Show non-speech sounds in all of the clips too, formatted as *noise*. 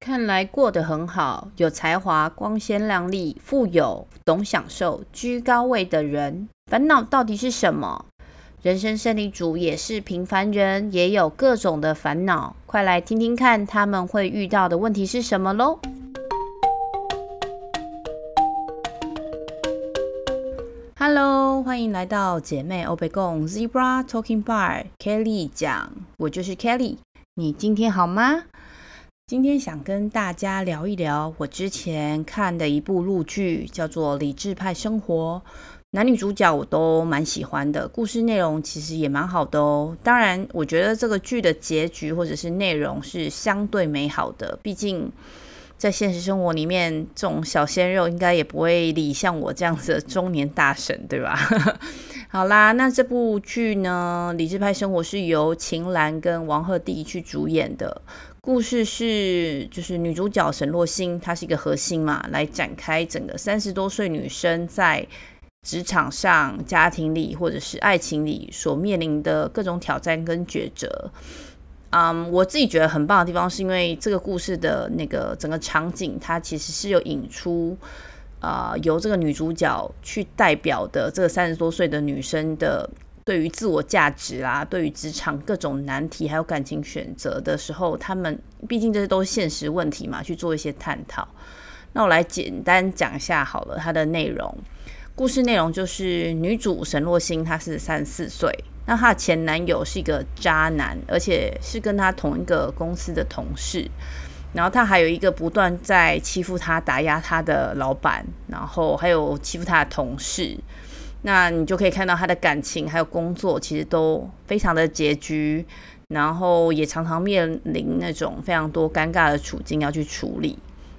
看来过得很好，有才华、光鲜亮丽、富有、懂享受、居高位的人，烦恼到底是什么？人生胜利组也是平凡人，也有各种的烦恼。快来听听看，他们会遇到的问题是什么喽！Hello，欢迎来到姐妹欧北共 Zebra Talking Bar，Kelly 讲，我就是 Kelly，你今天好吗？今天想跟大家聊一聊我之前看的一部陆剧，叫做《理智派生活》，男女主角我都蛮喜欢的，故事内容其实也蛮好的哦。当然，我觉得这个剧的结局或者是内容是相对美好的，毕竟在现实生活里面，这种小鲜肉应该也不会理像我这样子的中年大神，对吧？*laughs* 好啦，那这部剧呢，《理智派生活》是由秦岚跟王鹤棣去主演的。故事是，就是女主角沈若星，她是一个核心嘛，来展开整个三十多岁女生在职场上、家庭里或者是爱情里所面临的各种挑战跟抉择。嗯，我自己觉得很棒的地方，是因为这个故事的那个整个场景，它其实是有引出啊、由这个女主角去代表的这个三十多岁的女生的。对于自我价值啊，对于职场各种难题，还有感情选择的时候，他们毕竟这些都是现实问题嘛，去做一些探讨。那我来简单讲一下好了，它的内容。故事内容就是女主沈若星，她是三十四岁，那她的前男友是一个渣男，而且是跟她同一个公司的同事。然后他还有一个不断在欺负他、打压他的老板，然后还有欺负他的同事。那你就可以看到他的感情还有工作，其实都非常的拮据，然后也常常面临那种非常多尴尬的处境要去处理。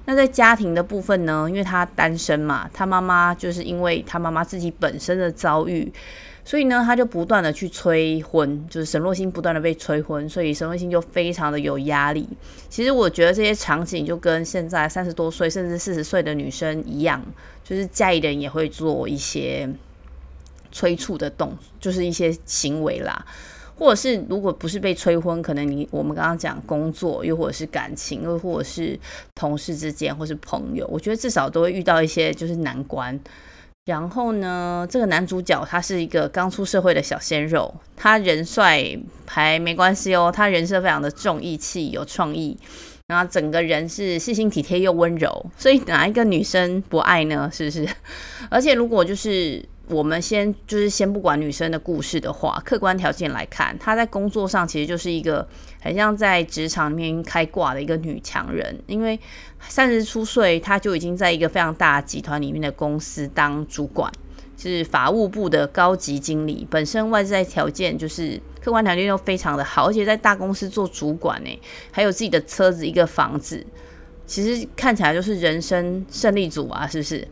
那在家庭的部分呢，因为他单身嘛，他妈妈就是因为他妈妈自己本身的遭遇，所以呢，他就不断的去催婚，就是沈若星不断的被催婚，所以沈若星就非常的有压力。其实我觉得这些场景就跟现在三十多岁甚至四十岁的女生一样，就是家里人也会做一些。催促的动就是一些行为啦，或者是如果不是被催婚，可能你我们刚刚讲工作，又或者是感情，又或者是同事之间，或是朋友，我觉得至少都会遇到一些就是难关。然后呢，这个男主角他是一个刚出社会的小鲜肉，他人帅还没关系哦，他人设非常的重义气、有创意，然后整个人是细心体贴又温柔，所以哪一个女生不爱呢？是不是？*laughs* 而且如果就是。我们先就是先不管女生的故事的话，客观条件来看，她在工作上其实就是一个很像在职场里面开挂的一个女强人，因为三十出岁，她就已经在一个非常大集团里面的公司当主管，是法务部的高级经理，本身外在条件就是客观条件都非常的好，而且在大公司做主管呢，还有自己的车子、一个房子，其实看起来就是人生胜利组啊，是不是？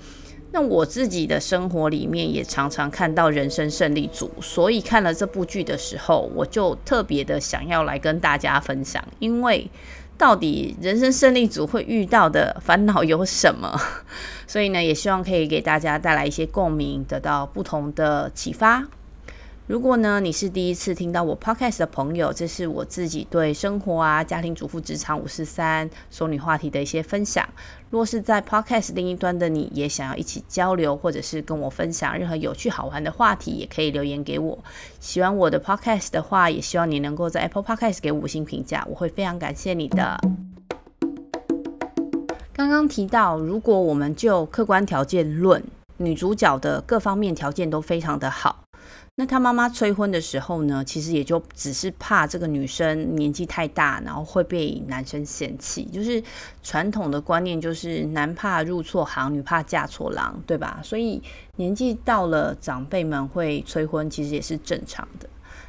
那我自己的生活里面也常常看到人生胜利组，所以看了这部剧的时候，我就特别的想要来跟大家分享，因为到底人生胜利组会遇到的烦恼有什么？*laughs* 所以呢，也希望可以给大家带来一些共鸣，得到不同的启发。如果呢，你是第一次听到我 podcast 的朋友，这是我自己对生活啊、家庭主妇、职场五四三、熟女话题的一些分享。若是在 podcast 另一端的你，也想要一起交流，或者是跟我分享任何有趣好玩的话题，也可以留言给我。喜欢我的 podcast 的话，也希望你能够在 Apple Podcast 给五星评价，我会非常感谢你的。刚刚提到，如果我们就客观条件论，女主角的各方面条件都非常的好。那他妈妈催婚的时候呢，其实也就只是怕这个女生年纪太大，然后会被男生嫌弃。就是传统的观念，就是男怕入错行，女怕嫁错郎，对吧？所以年纪到了，长辈们会催婚，其实也是正常的。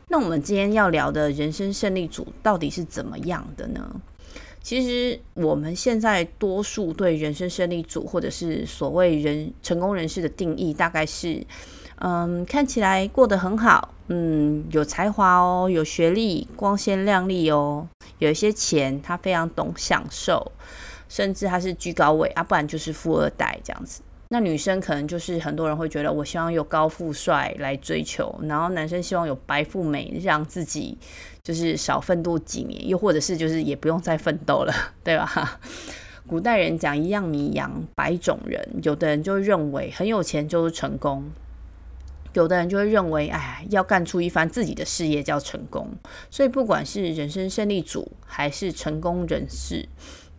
那我们今天要聊的人生胜利组到底是怎么样的呢？其实我们现在多数对人生胜利组，或者是所谓人成功人士的定义，大概是。嗯，看起来过得很好，嗯，有才华哦，有学历，光鲜亮丽哦，有一些钱，他非常懂享受，甚至他是居高位啊，不然就是富二代这样子。那女生可能就是很多人会觉得，我希望有高富帅来追求，然后男生希望有白富美，让自己就是少奋斗几年，又或者是就是也不用再奋斗了，*laughs* 对吧？古代人讲一样米养百种人，有的人就认为很有钱就是成功，有的人就会认为，哎，要干出一番自己的事业叫成功。所以不管是人生胜利组还是成功人士，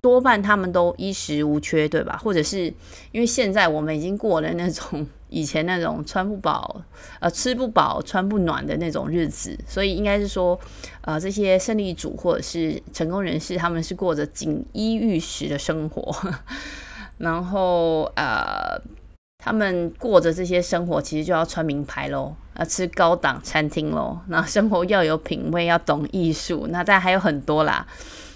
多半他们都衣食无缺，对吧？或者是因为现在我们已经过了那种。以前那种穿不饱、呃吃不饱、穿不暖的那种日子，所以应该是说，呃，这些胜利组或者是成功人士，他们是过着锦衣玉食的生活，*laughs* 然后呃，他们过着这些生活，其实就要穿名牌喽，要吃高档餐厅喽，那生活要有品味，要懂艺术，那当然还有很多啦。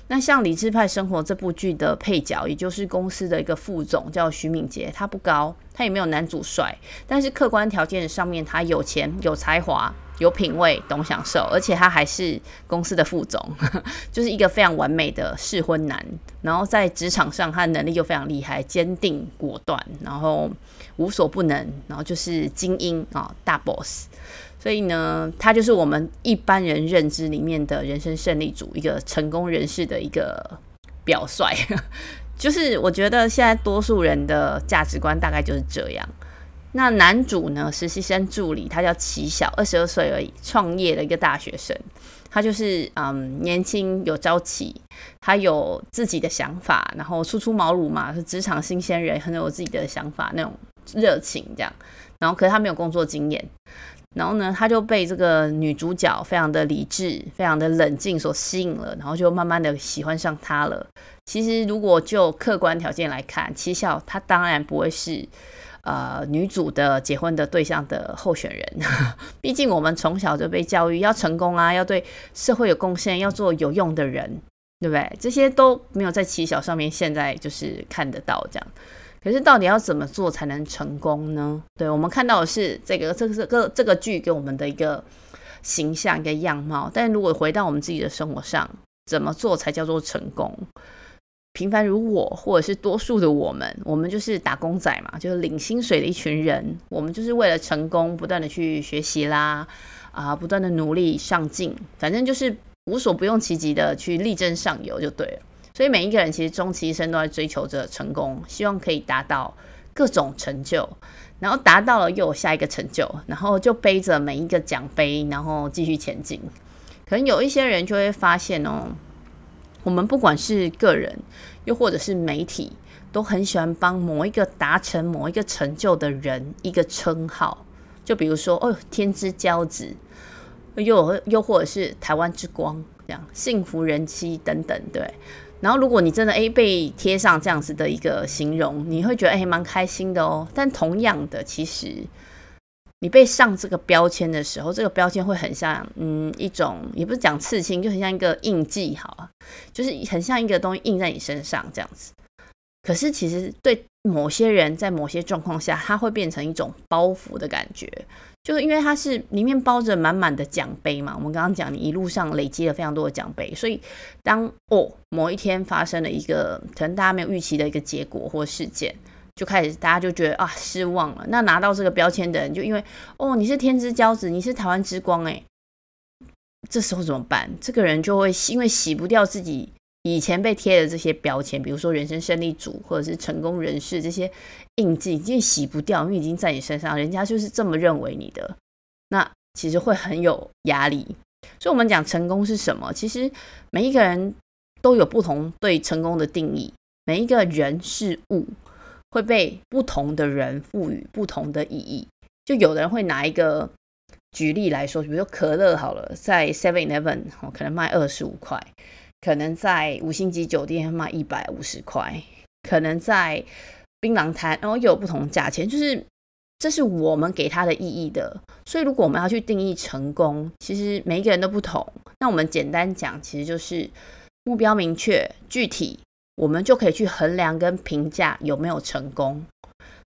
那像《理智派生活》这部剧的配角，也就是公司的一个副总，叫徐敏杰，他不高，他也没有男主帅，但是客观条件上面，他有钱、有才华、有品味、懂享受，而且他还是公司的副总，*laughs* 就是一个非常完美的适婚男。然后在职场上，他的能力又非常厉害，坚定果断，然后无所不能，然后就是精英啊、哦，大 boss。所以呢，他就是我们一般人认知里面的人生胜利组，一个成功人士的一个表率。就是我觉得现在多数人的价值观大概就是这样。那男主呢，实习生助理，他叫齐晓，二十二岁而已，创业的一个大学生。他就是嗯，年轻有朝气，他有自己的想法，然后初出茅庐嘛，是职场新鲜人，很有自己的想法，那种热情这样。然后可是他没有工作经验。然后呢，他就被这个女主角非常的理智、非常的冷静所吸引了，然后就慢慢的喜欢上她了。其实，如果就客观条件来看，齐晓她当然不会是呃女主的结婚的对象的候选人。毕竟我们从小就被教育要成功啊，要对社会有贡献，要做有用的人，对不对？这些都没有在齐晓上面现在就是看得到这样。可是到底要怎么做才能成功呢？对，我们看到的是这个这个这个这个剧给我们的一个形象一个样貌，但如果回到我们自己的生活上，怎么做才叫做成功？平凡如我，或者是多数的我们，我们就是打工仔嘛，就是领薪水的一群人，我们就是为了成功，不断的去学习啦，啊，不断的努力上进，反正就是无所不用其极的去力争上游就对了。所以每一个人其实终其一生都在追求着成功，希望可以达到各种成就，然后达到了又有下一个成就，然后就背着每一个奖杯，然后继续前进。可能有一些人就会发现哦，我们不管是个人，又或者是媒体，都很喜欢帮某一个达成某一个成就的人一个称号，就比如说哦，天之骄子，又又或者是台湾之光这样，幸福人妻等等，对。然后，如果你真的诶被贴上这样子的一个形容，你会觉得诶蛮开心的哦。但同样的，其实你被上这个标签的时候，这个标签会很像嗯一种，也不是讲刺青，就很像一个印记，好啊，就是很像一个东西印在你身上这样子。可是其实对某些人在某些状况下，它会变成一种包袱的感觉。就是因为它是里面包着满满的奖杯嘛，我们刚刚讲你一路上累积了非常多的奖杯，所以当哦某一天发生了一个可能大家没有预期的一个结果或事件，就开始大家就觉得啊失望了。那拿到这个标签的人就因为哦你是天之骄子，你是台湾之光诶，这时候怎么办？这个人就会因为洗不掉自己。以前被贴的这些标签，比如说人生胜利组或者是成功人士这些印记，已经洗不掉，因为已经在你身上，人家就是这么认为你的，那其实会很有压力。所以，我们讲成功是什么？其实每一个人都有不同对成功的定义，每一个人事物会被不同的人赋予不同的意义。就有的人会拿一个举例来说，比如说可乐好了，在 Seven Eleven 可能卖二十五块。可能在五星级酒店卖一百五十块，可能在槟榔摊，然后又有不同价钱，就是这是我们给它的意义的。所以，如果我们要去定义成功，其实每一个人都不同。那我们简单讲，其实就是目标明确、具体，我们就可以去衡量跟评价有没有成功。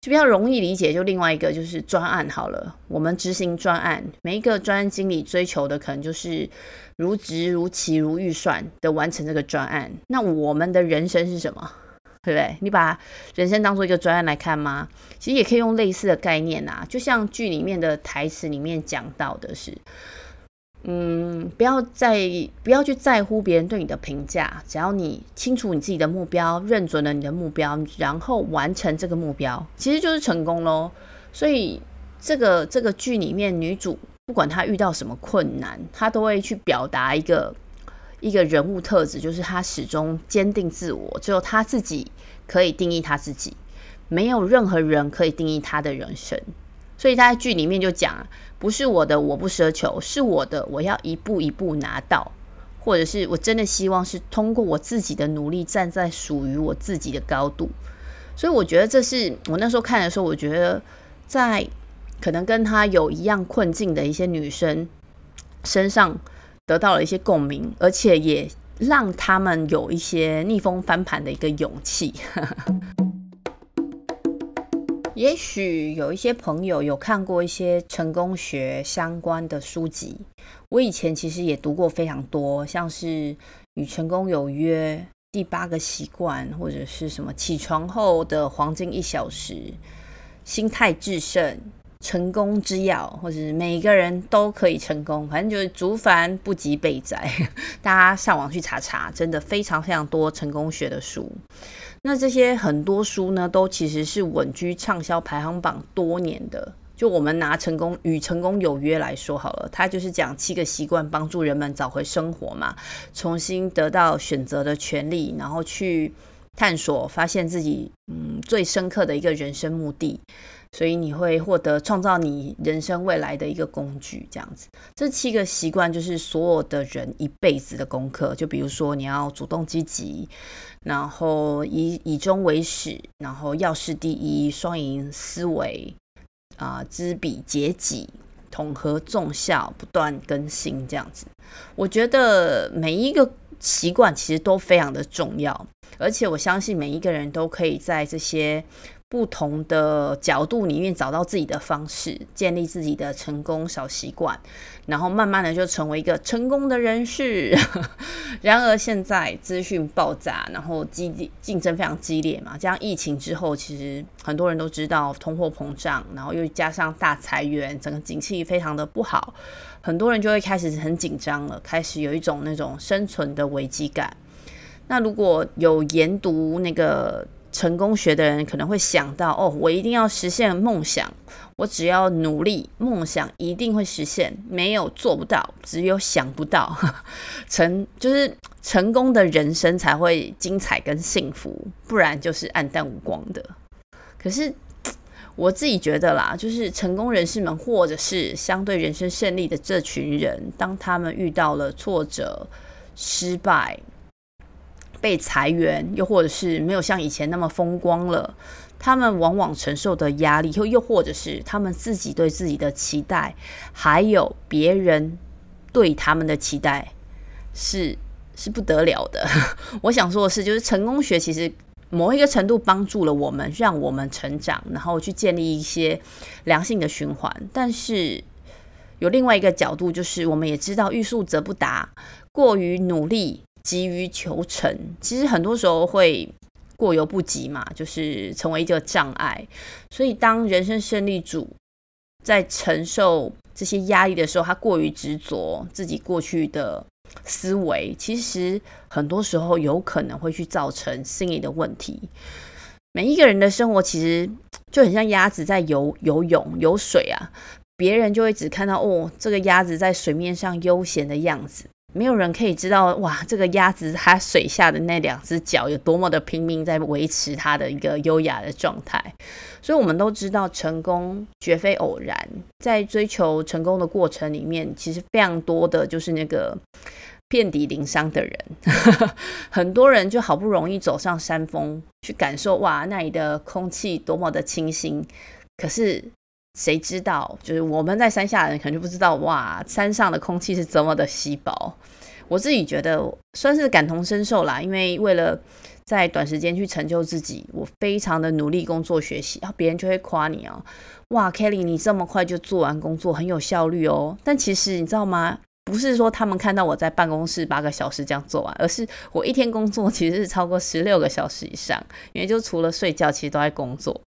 就比较容易理解，就另外一个就是专案好了。我们执行专案，每一个专案经理追求的可能就是如职如期如预算的完成这个专案。那我们的人生是什么？对不对？你把人生当做一个专案来看吗？其实也可以用类似的概念啊。就像剧里面的台词里面讲到的是，嗯，不要在不要去在乎别人对你的评价，只要你清楚你自己的目标，认准了你的目标，然后完成这个目标，其实就是成功喽。所以这个这个剧里面，女主不管她遇到什么困难，她都会去表达一个一个人物特质，就是她始终坚定自我，只有她自己可以定义她自己，没有任何人可以定义她的人生。所以她在剧里面就讲，不是我的我不奢求，是我的我要一步一步拿到，或者是我真的希望是通过我自己的努力，站在属于我自己的高度。所以我觉得这是我那时候看的时候，我觉得在可能跟他有一样困境的一些女生身上得到了一些共鸣，而且也让他们有一些逆风翻盘的一个勇气。*laughs* 也许有一些朋友有看过一些成功学相关的书籍，我以前其实也读过非常多，像是《与成功有约》、《第八个习惯》，或者是什么起床后的黄金一小时、心态致胜、成功之钥，或者是每个人都可以成功，反正就是竹凡不及备载，*laughs* 大家上网去查查，真的非常非常多成功学的书。那这些很多书呢，都其实是稳居畅销排行榜多年的。就我们拿成功与成功有约来说好了，它就是讲七个习惯帮助人们找回生活嘛，重新得到选择的权利，然后去探索，发现自己嗯最深刻的一个人生目的。所以你会获得创造你人生未来的一个工具，这样子。这七个习惯就是所有的人一辈子的功课。就比如说，你要主动积极，然后以以终为始，然后要事第一，双赢思维啊、知彼解己，统合众效，不断更新，这样子。我觉得每一个习惯其实都非常的重要，而且我相信每一个人都可以在这些。不同的角度里面找到自己的方式，建立自己的成功小习惯，然后慢慢的 *laughs* 就成为一个成功的人士。然而现在资讯爆炸，然后激竞争非常激烈嘛，加上疫情之后，其实很多人都知道通货膨胀，然后又加上大裁员，整个景气非常的不好，很多人就会开始很紧张了，开始有一种那种生存的危机感。那如果有研读那个。成功学的人可能会想到：哦，我一定要实现梦想，我只要努力，梦想一定会实现。没有做不到，只有想不到。*laughs* 成就是成功的人生才会精彩跟幸福，不然就是黯淡无光的。可是我自己觉得啦，就是成功人士们，或者是相对人生胜利的这群人，当他们遇到了挫折、失败。被裁员，又或者是没有像以前那么风光了，他们往往承受的压力，又又或者是他们自己对自己的期待，还有别人对他们的期待，是是不得了的。*laughs* 我想说的是，就是成功学其实某一个程度帮助了我们，让我们成长，然后去建立一些良性的循环。但是有另外一个角度，就是我们也知道欲速则不达，过于努力。急于求成，其实很多时候会过犹不及嘛，就是成为一个障碍。所以，当人生胜利组在承受这些压力的时候，他过于执着自己过去的思维，其实很多时候有可能会去造成心理的问题。每一个人的生活其实就很像鸭子在游游泳、游水啊，别人就会只看到哦，这个鸭子在水面上悠闲的样子。没有人可以知道，哇，这个鸭子它水下的那两只脚有多么的拼命在维持它的一个优雅的状态。所以，我们都知道，成功绝非偶然。在追求成功的过程里面，其实非常多的就是那个遍体鳞伤的人。*laughs* 很多人就好不容易走上山峰，去感受哇，那里的空气多么的清新。可是，谁知道？就是我们在山下的人可能就不知道哇，山上的空气是这么的稀薄。我自己觉得算是感同身受啦，因为为了在短时间去成就自己，我非常的努力工作学习，然后别人就会夸你哦，哇，Kelly 你这么快就做完工作，很有效率哦。但其实你知道吗？不是说他们看到我在办公室八个小时这样做完，而是我一天工作其实是超过十六个小时以上，因为就除了睡觉，其实都在工作。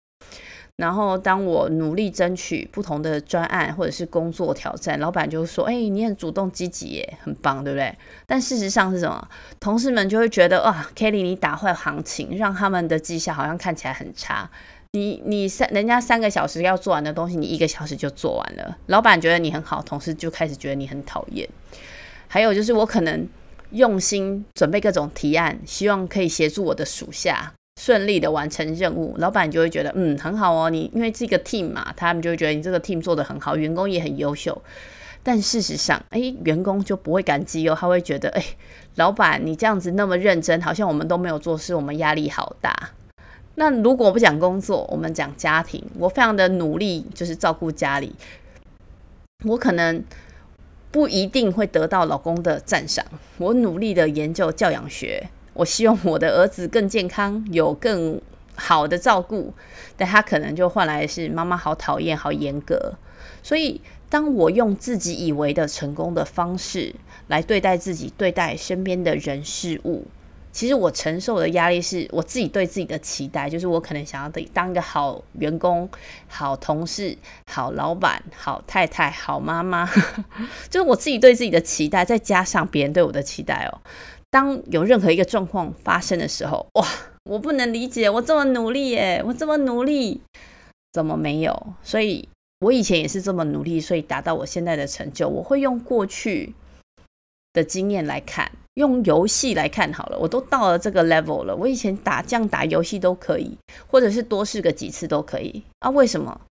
然后当我努力争取不同的专案或者是工作挑战，老板就说：“哎，你很主动积极耶，很棒，对不对？”但事实上是什么？同事们就会觉得哇，Kelly 你打坏行情，让他们的绩效好像看起来很差。你你三人家三个小时要做完的东西，你一个小时就做完了。老板觉得你很好，同事就开始觉得你很讨厌。还有就是我可能用心准备各种提案，希望可以协助我的属下。顺利的完成任务，老板就会觉得嗯很好哦。你因为这个 team 嘛，他们就会觉得你这个 team 做得很好，员工也很优秀。但事实上，*laughs* 哎，员工就不会感激哦，他会觉得哎，老板你这样子那么认真，好像我们都没有做事，我们压力好大。那如果不讲工作，我们讲家庭，我非常的努力，就是照顾家里，我可能不一定会得到老公的赞赏。我努力的研究教养学。我希望我的儿子更健康，有更好的照顾，但他可能就换来的是妈妈好讨厌、好严格。所以，当我用自己以为的成功的方式来对待自己、对待身边的人事物，其实我承受的压力是我自己对自己的期待，就是我可能想要当一个好员工、好同事、好老板、好太太、好妈妈，*laughs* 就是我自己对自己的期待，再加上别人对我的期待哦。当有任何一个状况发生的时候，哇，我不能理解，我这么努力耶，我这么努力，怎么没有？所以我以前也是这么努力，所以达到我现在的成就。我会用过去的经验来看，用游戏来看好了，我都到了这个 level 了。我以前打将打游戏都可以，或者是多试个几次都可以啊？为什么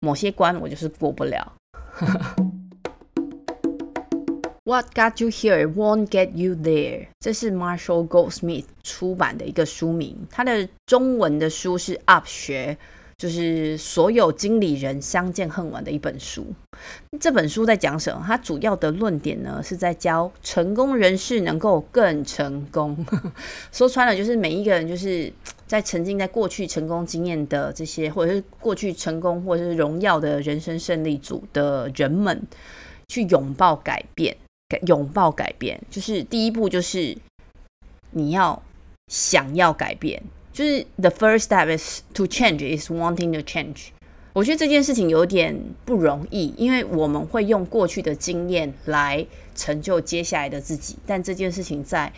某些关我就是过不了？What got you here won't get you there。这是 Marshall Goldsmith 出版的一个书名，它的中文的书是 Up 学，就是所有经理人相见恨晚的一本书。这本书在讲什么？它主要的论点呢，是在教成功人士能够更成功。*laughs* 说穿了，就是每一个人就是在沉浸在过去成功经验的这些，或者是过去成功或者是荣耀的人生胜利组的人们，去拥抱改变。拥抱改变，就是第一步，就是你要想要改变，就是 the first step is to change is wanting to change。我觉得这件事情有点不容易，因为我们会用过去的经验来成就接下来的自己，但这件事情在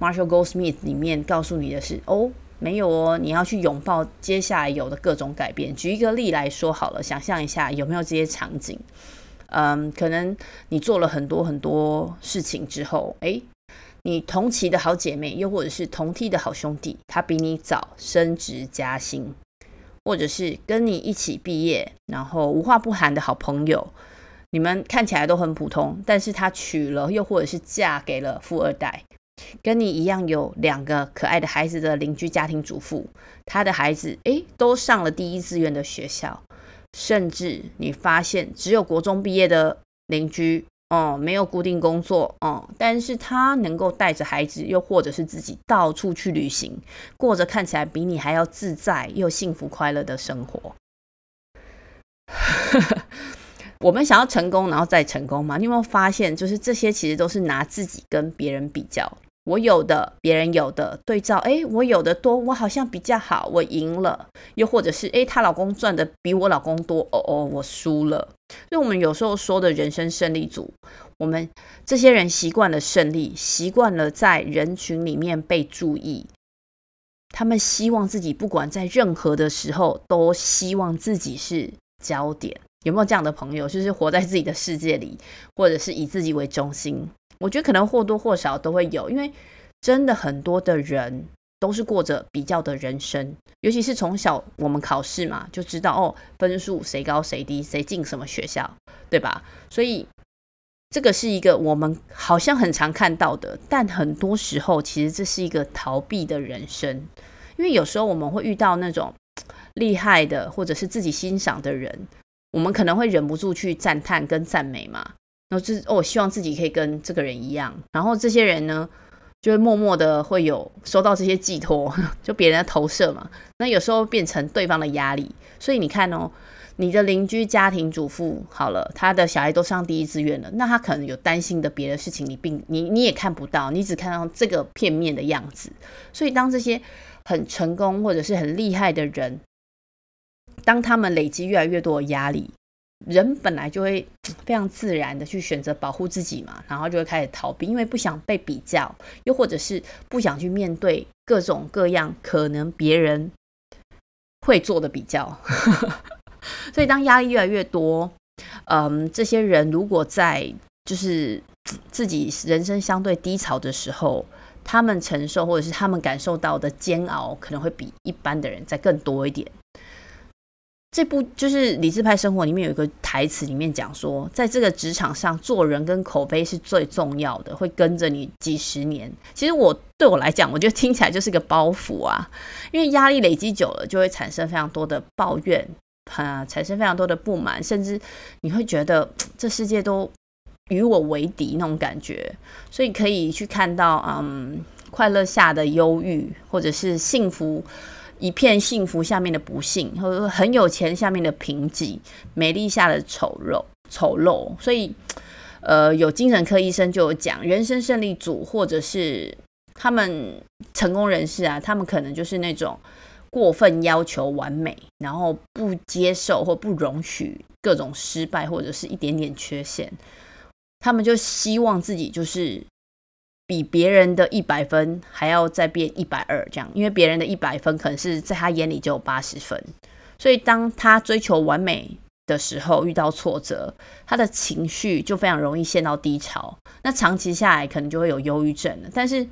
Marshall Goldsmith 里面告诉你的是，哦，没有哦，你要去拥抱接下来有的各种改变。举一个例来说好了，想象一下有没有这些场景。嗯，可能你做了很多很多事情之后，诶，你同期的好姐妹，又或者是同梯的好兄弟，他比你早升职加薪，或者是跟你一起毕业，然后无话不谈的好朋友，你们看起来都很普通，但是他娶了，又或者是嫁给了富二代，跟你一样有两个可爱的孩子的邻居家庭主妇，他的孩子诶，都上了第一志愿的学校。甚至你发现只有国中毕业的邻居哦，没有固定工作哦，但是他能够带着孩子，又或者是自己到处去旅行，过着看起来比你还要自在又幸福快乐的生活。*laughs* 我们想要成功，然后再成功嘛？你有没有发现，就是这些其实都是拿自己跟别人比较。我有的，别人有的，对照，诶，我有的多，我好像比较好，我赢了。又或者是，诶，她老公赚的比我老公多，哦哦，我输了。所以，我们有时候说的人生胜利组，我们这些人习惯了胜利，习惯了在人群里面被注意。他们希望自己不管在任何的时候，都希望自己是焦点。有没有这样的朋友？就是活在自己的世界里，或者是以自己为中心？我觉得可能或多或少都会有，因为真的很多的人都是过着比较的人生，尤其是从小我们考试嘛，就知道哦，分数谁高谁低，谁进什么学校，对吧？所以这个是一个我们好像很常看到的，但很多时候其实这是一个逃避的人生，因为有时候我们会遇到那种 *tsk* 厉害的或者是自己欣赏的人，我们可能会忍不住去赞叹跟赞美嘛。然后就是哦，希望自己可以跟这个人一样。然后这些人呢，就会默默的会有收到这些寄托，*laughs* 就别人的投射嘛。那有时候变成对方的压力。所以你看哦，你的邻居家庭主妇好了，他的小孩都上第一志愿了，那他可能有担心的别的事情，你并你你也看不到，你只看到这个片面的样子。所以当这些很成功或者是很厉害的人，当他们累积越来越多的压力，人本来就会非常自然的去选择保护自己嘛，然后就会开始逃避，因为不想被比较，又或者是不想去面对各种各样可能别人会做的比较。*laughs* 所以当压力越来越多，嗯，这些人如果在就是自己人生相对低潮的时候，他们承受或者是他们感受到的煎熬，可能会比一般的人再更多一点。这部就是理智派生活里面有一个台词，里面讲说，在这个职场上做人跟口碑是最重要的，会跟着你几十年。其实我对我来讲，我觉得听起来就是个包袱啊，因为压力累积久了，就会产生非常多的抱怨，啊，产生非常多的不满，甚至你会觉得这世界都与我为敌那种感觉。所以可以去看到，嗯，快乐下的忧郁，或者是幸福。一片幸福下面的不幸，或者很有钱下面的贫瘠，美丽下的丑陋，丑陋。所以，呃，有精神科医生就有讲，人生胜利组或者是他们成功人士啊，他们可能就是那种过分要求完美，然后不接受或不容许各种失败或者是一点点缺陷，他们就希望自己就是。比别人的一百分还要再变一百二，这样，因为别人的一百分可能是在他眼里就有八十分，所以当他追求完美的时候，遇到挫折，他的情绪就非常容易陷到低潮。那长期下来，可能就会有忧郁症了。但是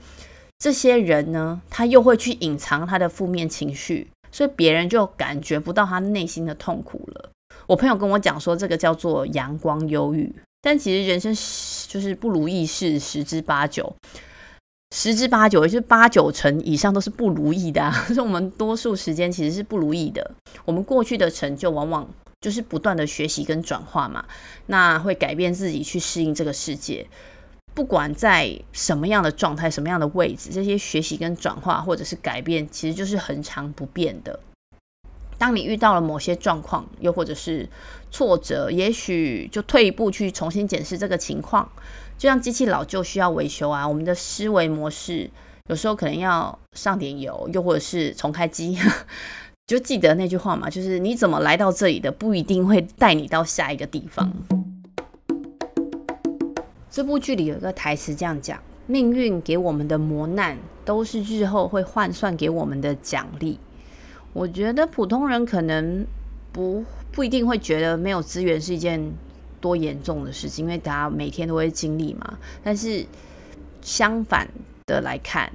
这些人呢，他又会去隐藏他的负面情绪，所以别人就感觉不到他内心的痛苦了。我朋友跟我讲说，这个叫做阳光忧郁。但其实人生就是不如意事十之八九，十之八九也就是八九成以上都是不如意的啊。*laughs* 所以我们多数时间其实是不如意的。我们过去的成就往往就是不断的学习跟转化嘛，那会改变自己去适应这个世界。不管在什么样的状态、什么样的位置，这些学习跟转化或者是改变，其实就是恒常不变的。当你遇到了某些状况，又或者是挫折，也许就退一步去重新检视这个情况。就像机器老旧需要维修啊，我们的思维模式有时候可能要上点油，又或者是重开机。*laughs* 就记得那句话嘛，就是你怎么来到这里的，不一定会带你到下一个地方。这部剧里有一个台词这样讲：命运给我们的磨难，都是日后会换算给我们的奖励。我觉得普通人可能不不一定会觉得没有资源是一件多严重的事情，因为大家每天都会经历嘛。但是相反的来看，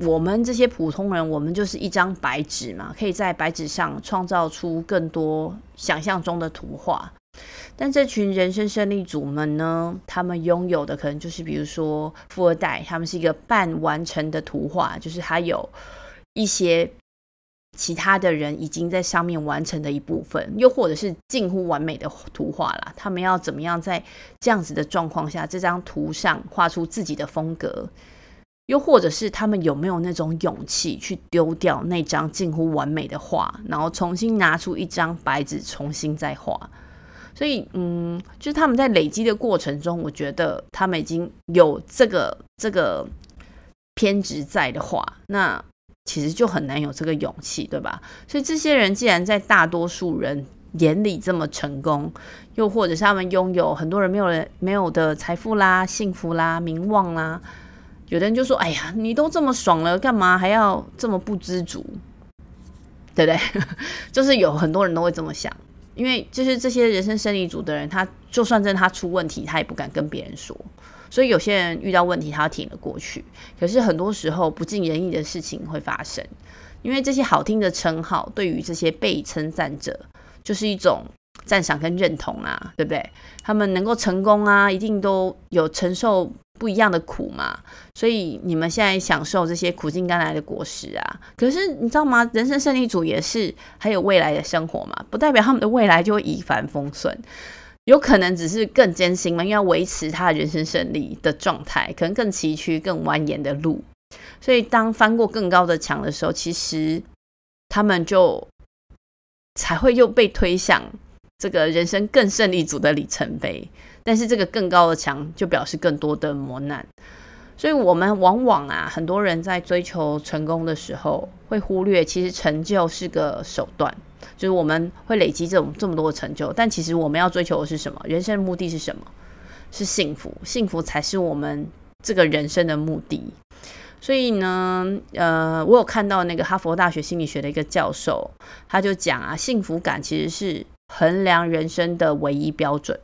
我们这些普通人，我们就是一张白纸嘛，可以在白纸上创造出更多想象中的图画。但这群人生胜利组们呢，他们拥有的可能就是，比如说富二代，他们是一个半完成的图画，就是他有一些。其他的人已经在上面完成的一部分，又或者是近乎完美的图画啦。他们要怎么样在这样子的状况下，这张图上画出自己的风格？又或者是他们有没有那种勇气去丢掉那张近乎完美的画，然后重新拿出一张白纸重新再画？所以，嗯，就是他们在累积的过程中，我觉得他们已经有这个这个偏执在的话，那。其实就很难有这个勇气，对吧？所以这些人既然在大多数人眼里这么成功，又或者是他们拥有很多人没有人没有的财富啦、幸福啦、名望啦，有的人就说：“哎呀，你都这么爽了，干嘛还要这么不知足？”对不对？*laughs* 就是有很多人都会这么想，因为就是这些人生胜利组的人，他就算真他出问题，他也不敢跟别人说。所以有些人遇到问题，他挺了过去。可是很多时候不尽人意的事情会发生，因为这些好听的称号，对于这些被称赞者，就是一种赞赏跟认同啊，对不对？他们能够成功啊，一定都有承受不一样的苦嘛。所以你们现在享受这些苦尽甘来的果实啊。可是你知道吗？人生胜利组也是还有未来的生活嘛，不代表他们的未来就会一帆风顺。有可能只是更艰辛嘛，因为要维持他的人生胜利的状态，可能更崎岖、更蜿蜒的路。所以，当翻过更高的墙的时候，其实他们就才会又被推向这个人生更胜利组的里程碑。但是，这个更高的墙就表示更多的磨难。所以，我们往往啊，很多人在追求成功的时候，会忽略其实成就是个手段。就是我们会累积这种这么多的成就，但其实我们要追求的是什么？人生的目的是什么？是幸福，幸福才是我们这个人生的目的。所以呢，呃，我有看到那个哈佛大学心理学的一个教授，他就讲啊，幸福感其实是衡量人生的唯一标准，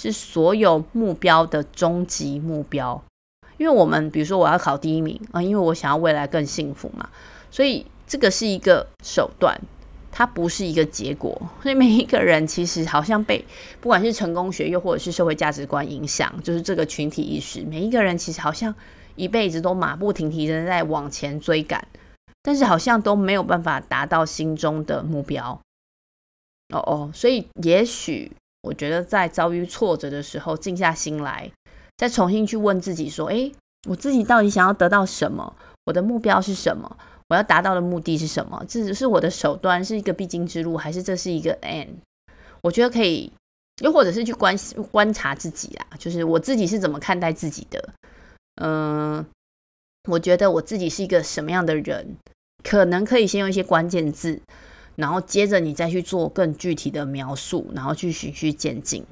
是所有目标的终极目标。因为我们比如说我要考第一名啊，因为我想要未来更幸福嘛，所以这个是一个手段，它不是一个结果。所以每一个人其实好像被不管是成功学又或者是社会价值观影响，就是这个群体意识，每一个人其实好像一辈子都马不停蹄的在往前追赶，但是好像都没有办法达到心中的目标。哦哦，所以也许我觉得在遭遇挫折的时候，静下心来。再重新去问自己说：“诶，我自己到底想要得到什么？我的目标是什么？我要达到的目的是什么？这是我的手段，是一个必经之路，还是这是一个 end？我觉得可以，又或者是去观观察自己啊，就是我自己是怎么看待自己的。嗯，我觉得我自己是一个什么样的人？可能可以先用一些关键字，然后接着你再去做更具体的描述，然后去循序渐进。”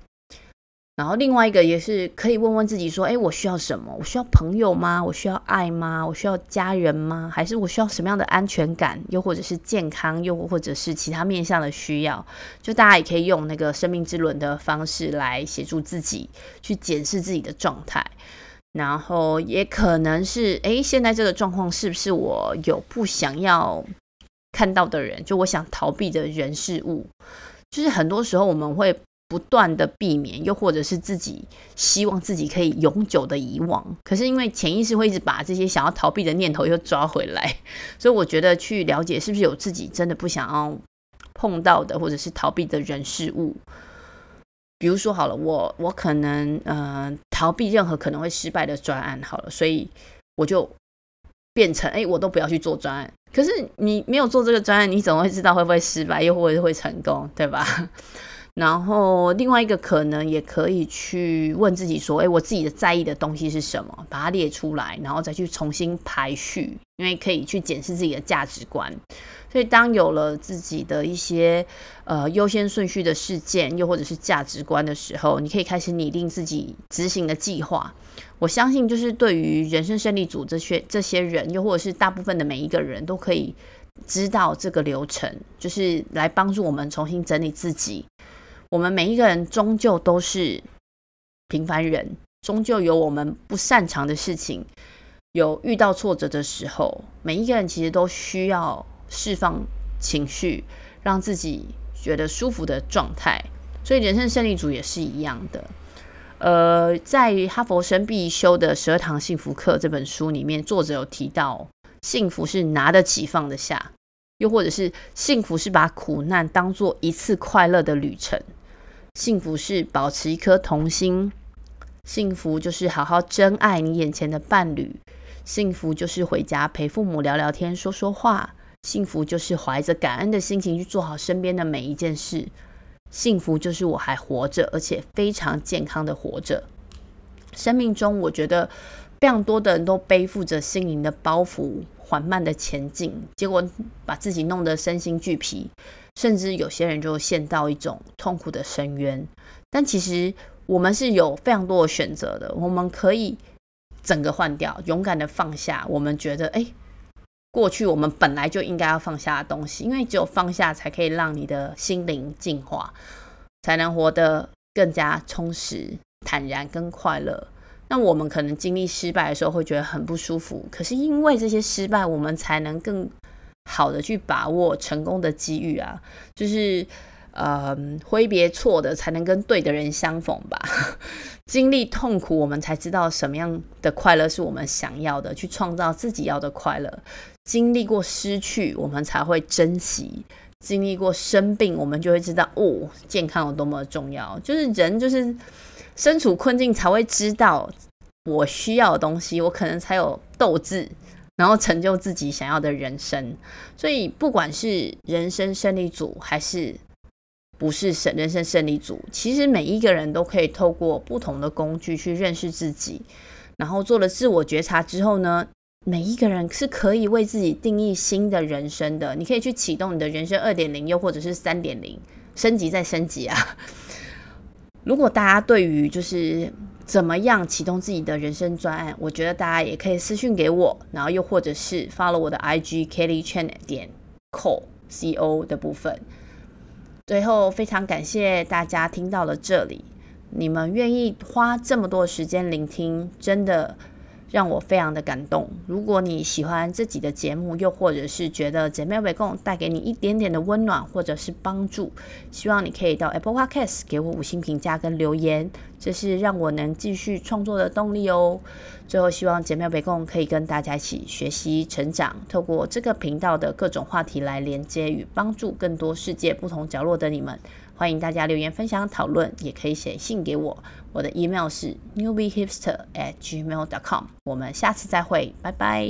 然后另外一个也是可以问问自己说：诶，我需要什么？我需要朋友吗？我需要爱吗？我需要家人吗？还是我需要什么样的安全感？又或者是健康？又或者是其他面向的需要？就大家也可以用那个生命之轮的方式来协助自己去检视自己的状态。然后也可能是：诶，现在这个状况是不是我有不想要看到的人？就我想逃避的人事物？就是很多时候我们会。不断的避免，又或者是自己希望自己可以永久的遗忘，可是因为潜意识会一直把这些想要逃避的念头又抓回来，所以我觉得去了解是不是有自己真的不想要碰到的，或者是逃避的人事物。比如说好了，我我可能嗯、呃、逃避任何可能会失败的专案好了，所以我就变成哎，我都不要去做专案。可是你没有做这个专案，你怎么会知道会不会失败，又或者是会成功，对吧？然后另外一个可能也可以去问自己说：“诶，我自己的在意的东西是什么？把它列出来，然后再去重新排序，因为可以去检视自己的价值观。所以当有了自己的一些呃优先顺序的事件，又或者是价值观的时候，你可以开始拟定自己执行的计划。我相信，就是对于人生胜利组这些这些人，又或者是大部分的每一个人都可以知道这个流程，就是来帮助我们重新整理自己。”我们每一个人终究都是平凡人，终究有我们不擅长的事情，有遇到挫折的时候。每一个人其实都需要释放情绪，让自己觉得舒服的状态。所以，人生胜利组也是一样的。呃，在哈佛生必修的十二堂幸福课这本书里面，作者有提到，幸福是拿得起放得下，又或者是幸福是把苦难当做一次快乐的旅程。幸福是保持一颗童心，幸福就是好好珍爱你眼前的伴侣，幸福就是回家陪父母聊聊天、说说话，幸福就是怀着感恩的心情去做好身边的每一件事，幸福就是我还活着，而且非常健康的活着。生命中，我觉得非常多的人都背负着心灵的包袱，缓慢的前进，结果把自己弄得身心俱疲。甚至有些人就陷到一种痛苦的深渊，但其实我们是有非常多的选择的。我们可以整个换掉，勇敢的放下。我们觉得，哎，过去我们本来就应该要放下的东西，因为只有放下，才可以让你的心灵净化，才能活得更加充实、坦然跟快乐。那我们可能经历失败的时候会觉得很不舒服，可是因为这些失败，我们才能更。好的，去把握成功的机遇啊，就是呃，挥别错的，才能跟对的人相逢吧。*laughs* 经历痛苦，我们才知道什么样的快乐是我们想要的，去创造自己要的快乐。经历过失去，我们才会珍惜；经历过生病，我们就会知道哦，健康有多么重要。就是人，就是身处困境，才会知道我需要的东西，我可能才有斗志。然后成就自己想要的人生，所以不管是人生胜利组还是不是人生胜利组，其实每一个人都可以透过不同的工具去认识自己，然后做了自我觉察之后呢，每一个人是可以为自己定义新的人生的，你可以去启动你的人生二点零，又或者是三点零，升级再升级啊！*laughs* 如果大家对于就是怎么样启动自己的人生专案，我觉得大家也可以私信给我，然后又或者是发了我的 IG Kelly Chen 点 co C O 的部分。最后，非常感谢大家听到了这里，你们愿意花这么多时间聆听，真的。让我非常的感动。如果你喜欢这集的节目，又或者是觉得姐妹北共带给你一点点的温暖或者是帮助，希望你可以到 Apple Podcast 给我五星评价跟留言，这是让我能继续创作的动力哦。最后，希望姐妹北共可以跟大家一起学习成长，透过这个频道的各种话题来连接与帮助更多世界不同角落的你们。欢迎大家留言分享讨论，也可以写信给我。我的 email 是 newbiehipster@gmail.com。我们下次再会，拜拜。